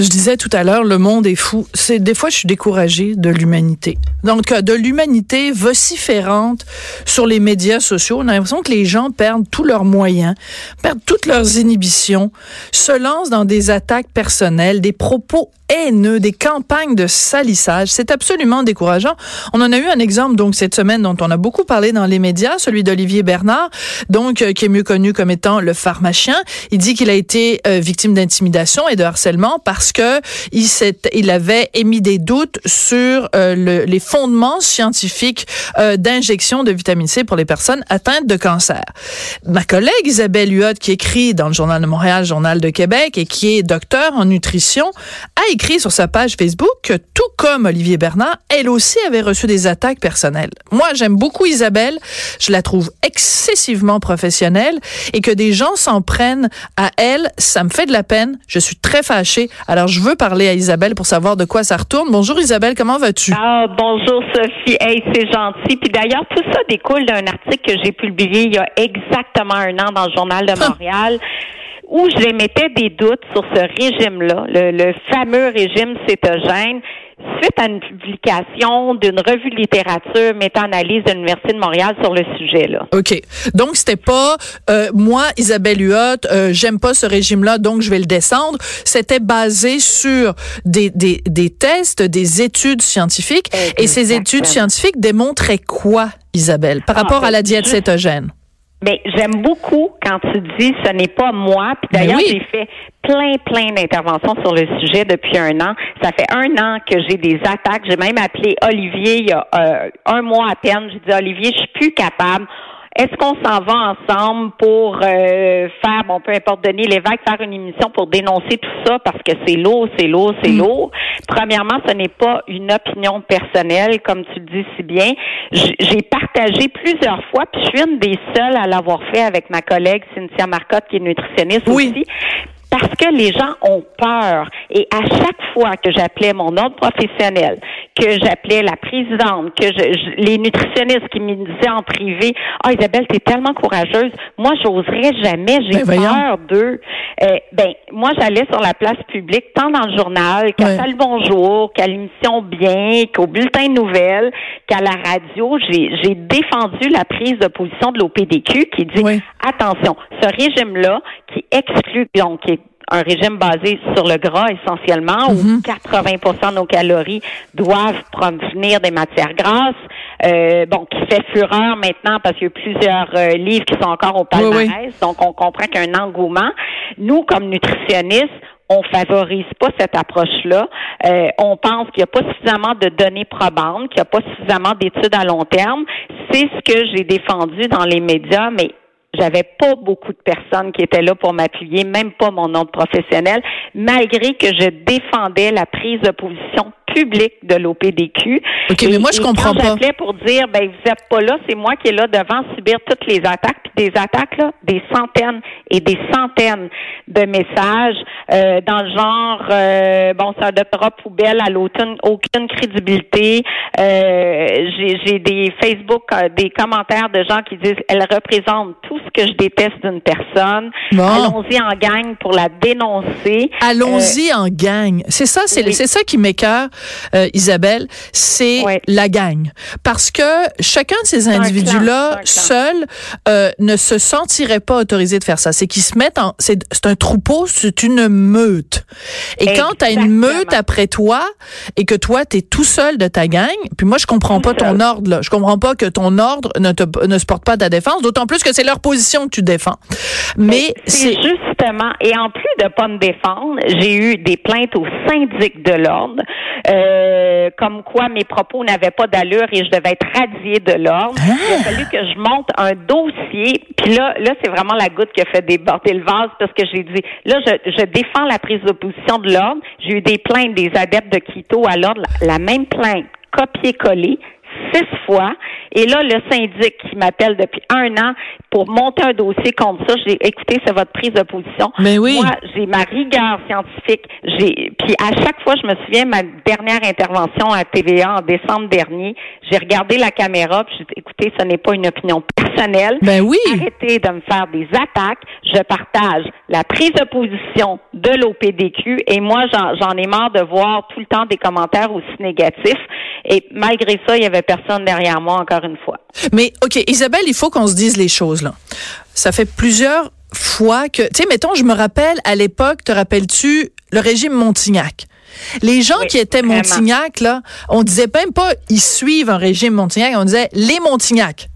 Je disais tout à l'heure, le monde est fou. C'est des fois, je suis découragée de l'humanité. Donc, de l'humanité vociférante sur les médias sociaux. On a l'impression que les gens perdent tous leurs moyens, perdent toutes leurs inhibitions, se lancent dans des attaques personnelles, des propos haineux, des campagnes de salissage. C'est absolument décourageant. On en a eu un exemple donc cette semaine dont on a beaucoup parlé dans les médias, celui d'Olivier Bernard, donc euh, qui est mieux connu comme étant le pharmacien. Il dit qu'il a été euh, victime d'intimidation et de harcèlement parce il avait émis des doutes sur euh, le, les fondements scientifiques d'injection de vitamine C pour les personnes atteintes de cancer. Ma collègue Isabelle Huot, qui écrit dans le Journal de Montréal, Journal de Québec et qui est docteur en nutrition, a écrit sur sa page Facebook que tout comme Olivier Bernard, elle aussi avait reçu des attaques personnelles. Moi, j'aime beaucoup Isabelle. Je la trouve excessivement professionnelle et que des gens s'en prennent à elle, ça me fait de la peine. Je suis très fâchée. Je veux parler à Isabelle pour savoir de quoi ça retourne. Bonjour Isabelle, comment vas-tu? Ah, bonjour Sophie. Hey, c'est gentil. Puis d'ailleurs, tout ça découle d'un article que j'ai publié il y a exactement un an dans le Journal de Montréal où j'émettais des doutes sur ce régime-là, le, fameux régime cétogène, suite à une publication d'une revue de littérature méta-analyse de l'Université de Montréal sur le sujet. Là. OK. Donc, c'était pas euh, moi, Isabelle Huot, euh, j'aime pas ce régime-là, donc je vais le descendre. C'était basé sur des, des, des tests, des études scientifiques. Et ces études scientifiques démontraient quoi, Isabelle, par ah, rapport à la diète cétogène? Mais j'aime beaucoup quand tu dis ce n'est pas moi. Puis d'ailleurs, j'ai fait plein, plein d'interventions sur le sujet depuis un an. Ça fait un an que j'ai des attaques. J'ai même appelé Olivier il y a euh, un mois à peine. J'ai dit Olivier, je suis plus capable. Est-ce qu'on s'en va ensemble pour euh, faire, bon, peu importe, Denis Lévesque, faire une émission pour dénoncer tout ça? Parce que c'est lourd, c'est lourd, c'est mm. lourd. Premièrement, ce n'est pas une opinion personnelle, comme tu le dis si bien. J'ai partagé plusieurs fois, puis je suis une des seules à l'avoir fait avec ma collègue Cynthia Marcotte, qui est nutritionniste aussi parce que les gens ont peur. Et à chaque fois que j'appelais mon ordre professionnel, que j'appelais la présidente, que je, les nutritionnistes qui me disaient en privé, ah Isabelle, t'es tellement courageuse, moi j'oserais jamais, j'ai ben, peur d'eux. Euh, ben moi j'allais sur la place publique, tant dans le journal qu'à Salut Bonjour, qu'à l'émission Bien, qu'au bulletin de nouvelles, qu'à la radio, j'ai défendu la prise de position de l'OPDQ qui dit attention, ce régime-là qui exclut donc qui un régime basé sur le gras essentiellement, où 80 mhm. de nos calories doivent provenir des matières grasses. Euh, bon, qui fait fureur maintenant parce qu'il y a plusieurs euh, livres qui sont encore au palmarès, donc on comprend qu'il y a un engouement. Nous, comme nutritionnistes, on favorise pas cette approche-là. Euh, on pense qu'il n'y a pas suffisamment de données probantes, qu'il n'y a pas suffisamment d'études à long terme. C'est ce que j'ai défendu dans les médias, mais j'avais pas beaucoup de personnes qui étaient là pour m'appuyer, même pas mon nom professionnel, malgré que je défendais la prise de position public de l'OPDQ. OK, mais moi, je comprends pas. J'appelais pour dire, ben, vous êtes pas là, c'est moi qui est là devant subir toutes les attaques, puis des attaques, là, des centaines et des centaines de messages euh, dans le genre, euh, bon, un doctorat poubelle à l'automne, aucune crédibilité. Euh, j'ai des Facebook, euh, des commentaires de gens qui disent, elle représente tout ce que je déteste d'une personne. Allons-y en gang pour la dénoncer. Allons-y en gang. C'est ça, c'est c'est ça qui m'écœure. Euh, Isabelle, c'est la gang. Parce que chacun de ces individus-là, seul, euh, ne se sentirait pas autorisé de faire ça. C'est qu'ils se mettent en... C'est un troupeau, c'est une meute. Et quand tu as une meute après toi et que toi, tu es tout seul de ta gang, puis moi, je comprends pas ton ordre. Là. Je comprends pas que ton ordre ne, te, ne se porte pas ta défense, d'autant plus que c'est leur position que tu défends. Mais c'est justement, et en plus de pas me défendre, j'ai eu des plaintes au syndic de l'ordre euh, comme quoi mes propos n'avaient pas d'allure et je devais être radiée de l'ordre. Il a ah! fallu que je monte un dossier. Puis là, là, c'est vraiment la goutte qui a fait déborder le vase parce que j'ai dit, là, je, je défends la prise d'opposition de l'ordre. J'ai eu des plaintes des adeptes de Quito à l'ordre, la, même plainte copier-coller six fois. Et là, le syndic qui m'appelle depuis un an pour monter un dossier contre ça, j'ai écouté, c'est votre prise de position. Mais oui. Moi, j'ai ma rigueur scientifique. J'ai, puis à chaque fois, je me souviens ma dernière intervention à TVA en décembre dernier, j'ai regardé la caméra, puis j'ai dit, écoutez, ce n'est pas une opinion personnelle. Ben oui. Arrêtez de me faire des attaques. Je partage la prise de position de l'OPDQ et moi, j'en ai marre de voir tout le temps des commentaires aussi négatifs. Et malgré ça, il y avait personne derrière moi, encore une fois. Mais, OK, Isabelle, il faut qu'on se dise les choses, là. Ça fait plusieurs fois que, tu sais, mettons, je me rappelle à l'époque, te rappelles-tu, le régime Montignac? Les gens qui étaient Montignac, là, on disait même pas ils suivent un régime Montignac, on disait les Montignac.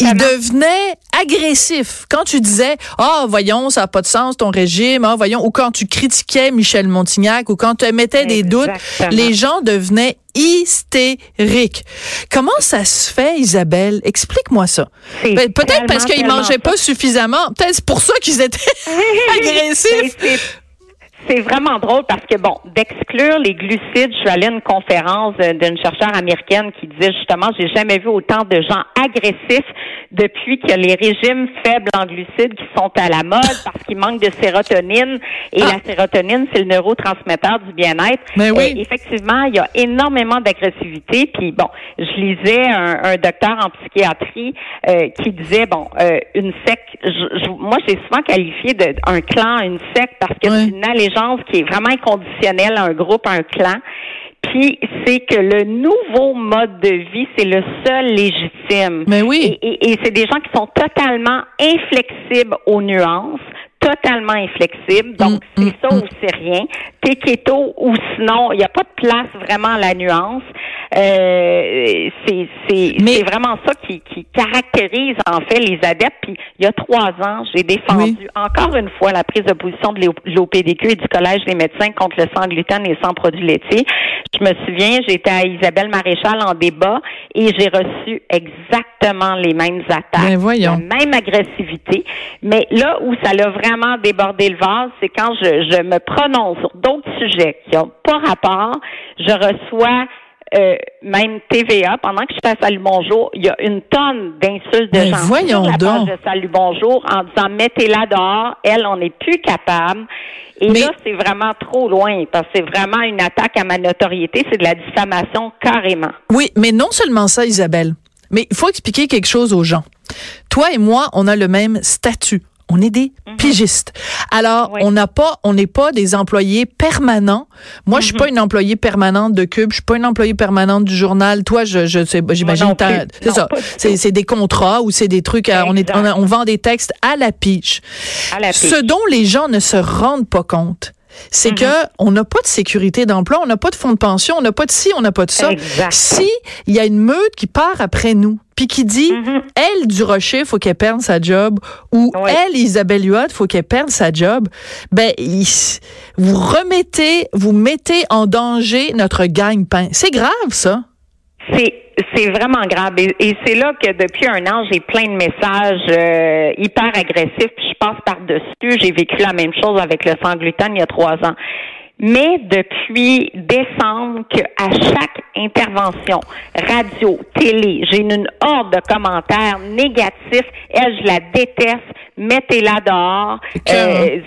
ils devenaient agressifs. Quand tu disais, ah, oh, voyons, ça n'a pas de sens ton régime, ah, voyons, ou quand tu critiquais Michel Montignac, ou quand tu émettais des doutes, les gens devenaient hystériques. Comment ça se fait, Isabelle? Explique-moi ça. Ben, peut-être parce qu'ils mangeaient pas suffisamment. Peut-être c'est pour ça qu'ils étaient agressifs c'est vraiment drôle parce que, bon, d'exclure les glucides, je suis allée à une conférence d'une chercheure américaine qui disait justement, j'ai jamais vu autant de gens agressifs depuis qu'il y a les régimes faibles en glucides qui sont à la mode parce qu'il manque de sérotonine. Et ah. la sérotonine, c'est le neurotransmetteur du bien-être. Mais oui. effectivement, il y a énormément d'agressivité. Puis, bon, je lisais un, docteur en psychiatrie euh, qui disait, bon, euh, une secte, moi, j'ai souvent qualifié d'un clan, une secte parce que c'est une allégeance qui est vraiment inconditionnelle à un groupe, à un clan. Puis c'est que le nouveau mode de vie, c'est le seul légitime. Mais oui. Et, c'est des gens qui sont totalement inflexibles aux nuances, totalement inflexibles. Donc, mm, c'est mm, ça mm. ou c'est rien. T'es keto ou sinon, il n'y a pas de place vraiment à la nuance. Euh, c'est c'est vraiment ça qui, qui caractérise en fait les adeptes. Puis il y a trois ans, j'ai défendu encore une fois la prise de position de l'OPDQ et du Collège des médecins contre le sang gluten et sans produits laitiers. Je me souviens, j'étais à Isabelle Maréchal en débat et j'ai reçu exactement les mêmes attaques, ben, la même agressivité. Mais là où ça l'a vraiment débordé le vase, c'est quand je, je me prononce sur d'autres sujets qui n'ont pas rapport, je reçois euh, même TVA, pendant que je fais Salut Bonjour, il y a une tonne d'insultes de gens voyons sur la donc. de Salut Bonjour en disant mettez-la dehors, elle, on n'est plus capable. Et là, c'est vraiment trop loin parce que c'est vraiment une attaque à ma notoriété, c'est de la diffamation carrément. Oui, mais non seulement ça, Isabelle. Mais il faut expliquer quelque chose aux gens. Toi et moi, on a le même statut. On est des mhm. pigistes. Alors, on n'a pas, on n'est pas des employés permanents. Moi, je suis pas mhm. une employée permanente de Cube. Je suis pas une employée permanente du journal. Toi, je, je j'imagine, c'est ça. C'est des contrats ou c'est des trucs. on est, on, vend des textes à la piche. À la Ce dont les gens ne se rendent pas compte, c'est mhm. que on n'a pas de sécurité d'emploi, on n'a pas de fonds de pension, on n'a pas de ci, on n'a pas de ça. Si il y a une meute qui part après nous, puis qui dit mhm. elle du Rocher, faut qu'elle perde sa job ou elle Isabelle Huot, faut qu'elle perde sa job, ben vous remettez, vous mettez en danger notre gagne-pain. C'est grave ça. C'est c'est vraiment grave. Et, c'est là que depuis un an, j'ai plein de messages euh, hyper agressifs. Puis je passe par-dessus. J'ai vécu la même chose avec le sang gluten il y a trois ans. Mais depuis décembre, qu'à chaque intervention, radio, télé, j'ai une horde de commentaires négatifs. Elle, je la déteste. Mettez-la dehors. Euh,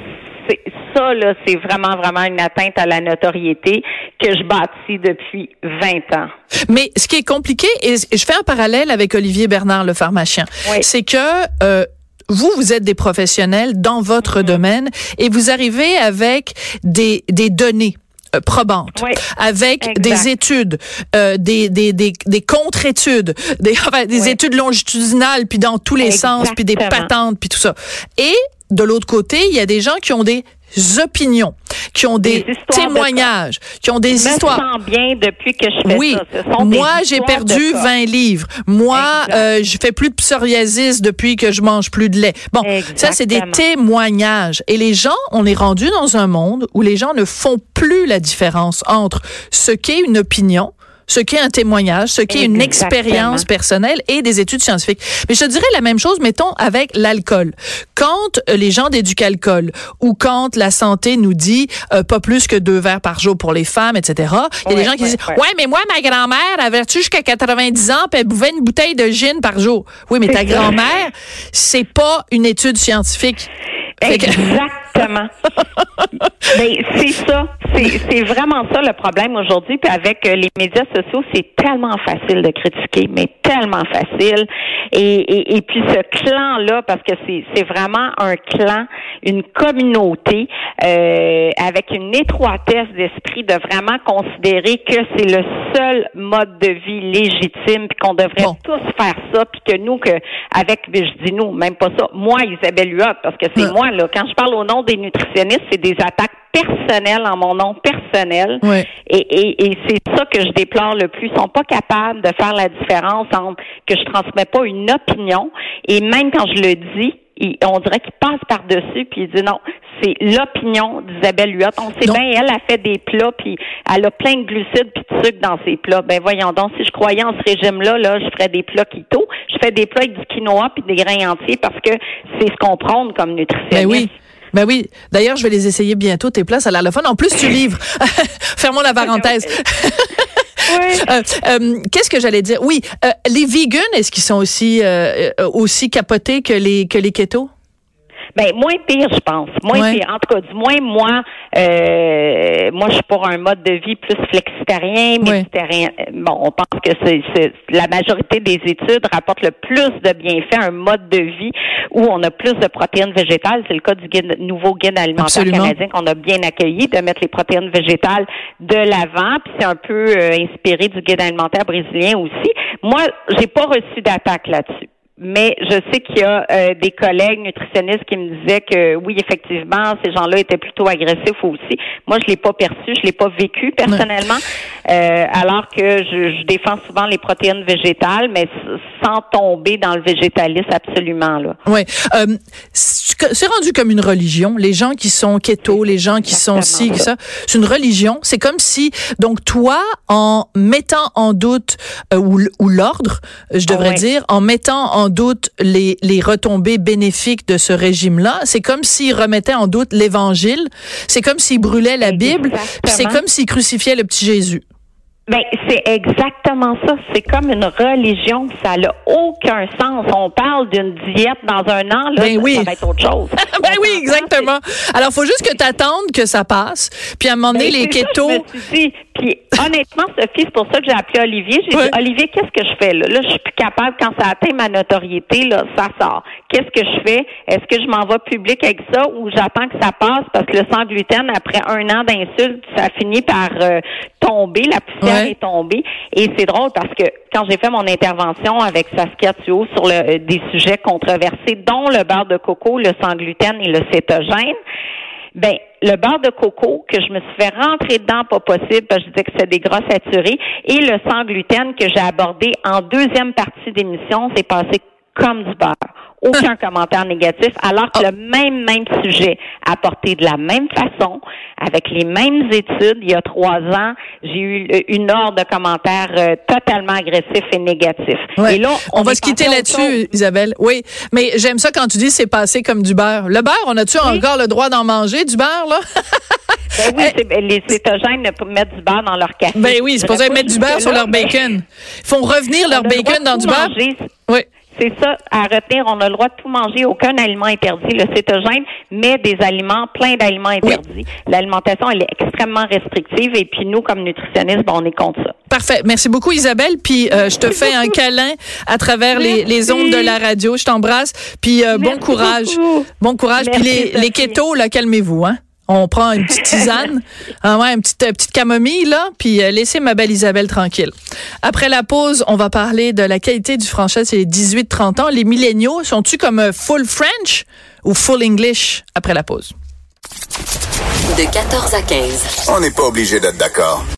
ça, là, c'est vraiment, vraiment une atteinte à la notoriété que je bâtis depuis 20 ans. Mais ce qui est compliqué, et je fais un parallèle avec Olivier Bernard, le pharmacien, c'est que euh, vous, vous êtes des professionnels dans votre mm-hmm. domaine et vous arrivez avec des, des données euh, probantes, avec des études, euh, des, des, des, des contre-études, des, enfin, des études longitudinales, puis dans tous les sens, puis des patentes, puis tout ça. Et de l'autre côté, il y a des gens qui ont des opinions, qui ont des, témoignages, qui ont des histoires. Je me sens bien depuis que je fais oui. ça. Moi, j'ai perdu 20 livres. Moi, euh, je fais plus de psoriasis depuis que je mange plus de lait. Bon, ça, c'est des témoignages. Et les gens, on est rendu dans un monde où les gens ne font plus la différence entre ce qu'est une opinion ce qu'est un témoignage, ce qu'est une expérience personnelle et des études scientifiques. Mais je dirais la même chose, mettons, avec l'alcool. Quand euh, les gens d'éduc-alcool ou quand la santé nous dit euh, pas plus que deux verres par jour pour les femmes, etc., il y a des gens qui disent, ouais. mais moi, ma grand-mère, avait jusqu'à 90 ans, puis elle buvait une bouteille de gin par jour. Oui, mais ta grand-mère, c'est pas une étude scientifique. Exactement. Mais c'est ça. C'est vraiment ça le problème aujourd'hui. Puis avec euh, les médias sociaux, c'est tellement facile de critiquer, mais tellement facile. Et, et, puis ce clan-là, parce que c'est vraiment un clan, une communauté euh, avec une étroitesse d'esprit de vraiment considérer que c'est le seul mode de vie légitime, puis qu'on devrait tous faire ça, puis que nous, que avec, je dis nous, même pas ça, moi, Isabelle Huot, parce que c'est moi, là, quand je parle au nom des nutritionnistes, c'est des attaques personnelles en mon nom personnel. Et, et, et c'est ça que je déplore le plus. Ils sont pas capables de faire la différence entre que je transmets pas une opinion et même quand je le dis, on dirait qu'il passe par-dessus puis il dit non, c'est l'opinion d'Isabelle Huot. On sait bien, elle a fait des plats puis elle a plein de glucides puis de sucre dans ses plats. Ben voyons donc, si je croyais en ce régime-là, là, je ferais des plats keto. Je fais des plats avec du quinoa puis des grains entiers parce que c'est ce qu'on prône comme nutritionniste. Ben oui. Ben oui. D'ailleurs, je vais les essayer bientôt, tes plats à l'allophone. En plus, tu livres. Fermons la parenthèse. Oui. Euh, euh, Qu'est-ce que j'allais dire? Oui, euh, les vegans, est-ce qu'ils sont aussi, aussi capotés que les, que les ketos? Ben moins pire, je pense. Moins pire. En tout cas, du moins moi, euh, moi je suis pour un mode de vie plus flexitarien, méditerranéen. Bon, on pense que c'est la majorité des études rapportent le plus de bienfaits un mode de vie où on a plus de protéines végétales. C'est le cas du guide, nouveau guide alimentaire canadien qu'on a bien accueilli de mettre les protéines végétales de l'avant. Puis c'est un peu euh, inspiré du guide alimentaire brésilien aussi. Moi, j'ai pas reçu d'attaque là-dessus mais je sais qu'il y a euh, des collègues nutritionnistes qui me disaient que oui, effectivement, ces gens-là étaient plutôt agressifs aussi. Moi, je l'ai pas perçu, je l'ai pas vécu personnellement, euh, alors que je, je, défends souvent les protéines végétales, mais sans tomber dans le végétalisme absolument là. Oui, euh, c'est rendu comme une religion. Les gens qui sont keto, les gens qui sont ci, ça, c'est une religion. C'est comme si donc toi, en mettant en doute ou, ou l'ordre, je devrais dire, en mettant en doute les, les retombées bénéfiques de ce régime-là. C'est comme s'il remettait en doute l'Évangile. C'est comme s'il brûlait la Bible. C'est comme s'il crucifiait le petit Jésus. Ben, c'est exactement ça. C'est comme une religion. Ça n'a aucun sens. On parle d'une diète dans un an, là, ben oui. ça va être autre chose. ben oui, exactement. Alors, faut juste que tu attendes que ça passe. Puis à un moment donné, ben, les ketos. Puis honnêtement, Sophie, c'est pour ça que j'ai appelé Olivier. J'ai dit, Olivier, qu'est-ce que je fais là? Là, je suis plus capable, quand ça atteint ma notoriété, là, ça sort. Qu'est-ce que je fais? Est-ce que je m'en vais public avec ça ou j'attends que ça passe? Parce que le sang gluten, après un an d'insulte, ça finit par euh, tomber, la poussière est tombée. Et c'est drôle parce que quand j'ai fait mon intervention avec Saskia Thuot sur le, euh, des sujets controversés, dont le beurre de coco, le sang gluten et le cétogène, ben le beurre de coco que je me suis fait rentrer dedans pas possible parce que je disais que c'est des gras saturés et le sang gluten que j'ai abordé en deuxième partie d'émission, c'est passé comme du beurre aucun commentaire négatif, alors que le même, même sujet, apporté de la même façon, avec les mêmes études, il y a trois ans, j'ai eu une horde de commentaires euh, totalement agressifs et négatifs. Et là, on, va se quitter là-dessus, Isabelle. Oui, mais j'aime ça quand tu dis c'est passé comme du beurre. Le beurre, on a-tu encore le droit d'en manger, du beurre, là? ben oui, eh. ben, les cétogènes ne mettre du beurre dans leur café. Ben oui, c'est pour ça mettre du beurre sur leur bacon. Ils font revenir leur bacon dans du beurre. Oui. C'est ça à retenir. On a le droit de tout manger, aucun aliment interdit. Le cétogène met des aliments, plein d'aliments interdits. L'alimentation, elle est extrêmement restrictive et puis nous, comme nutritionnistes, on est contre ça. Parfait. Merci beaucoup, Isabelle. Puis euh, je te fais un câlin à travers les, les, ondes de la radio. Je t'embrasse. Puis euh, bon courage. Bon courage. puis les, les kétos, là, calmez-vous, hein? On prend une petite tisane, ah ouais, une petite, euh, petite camomille, là, puis euh, laissez ma belle Isabelle tranquille. Après la pause, on va parler de la qualité du français c'est les 18-30 ans. Les milléniaux, sont-tu comme euh, full French ou full English après la pause? De 14 à 15. On n'est pas obligé d'être d'accord.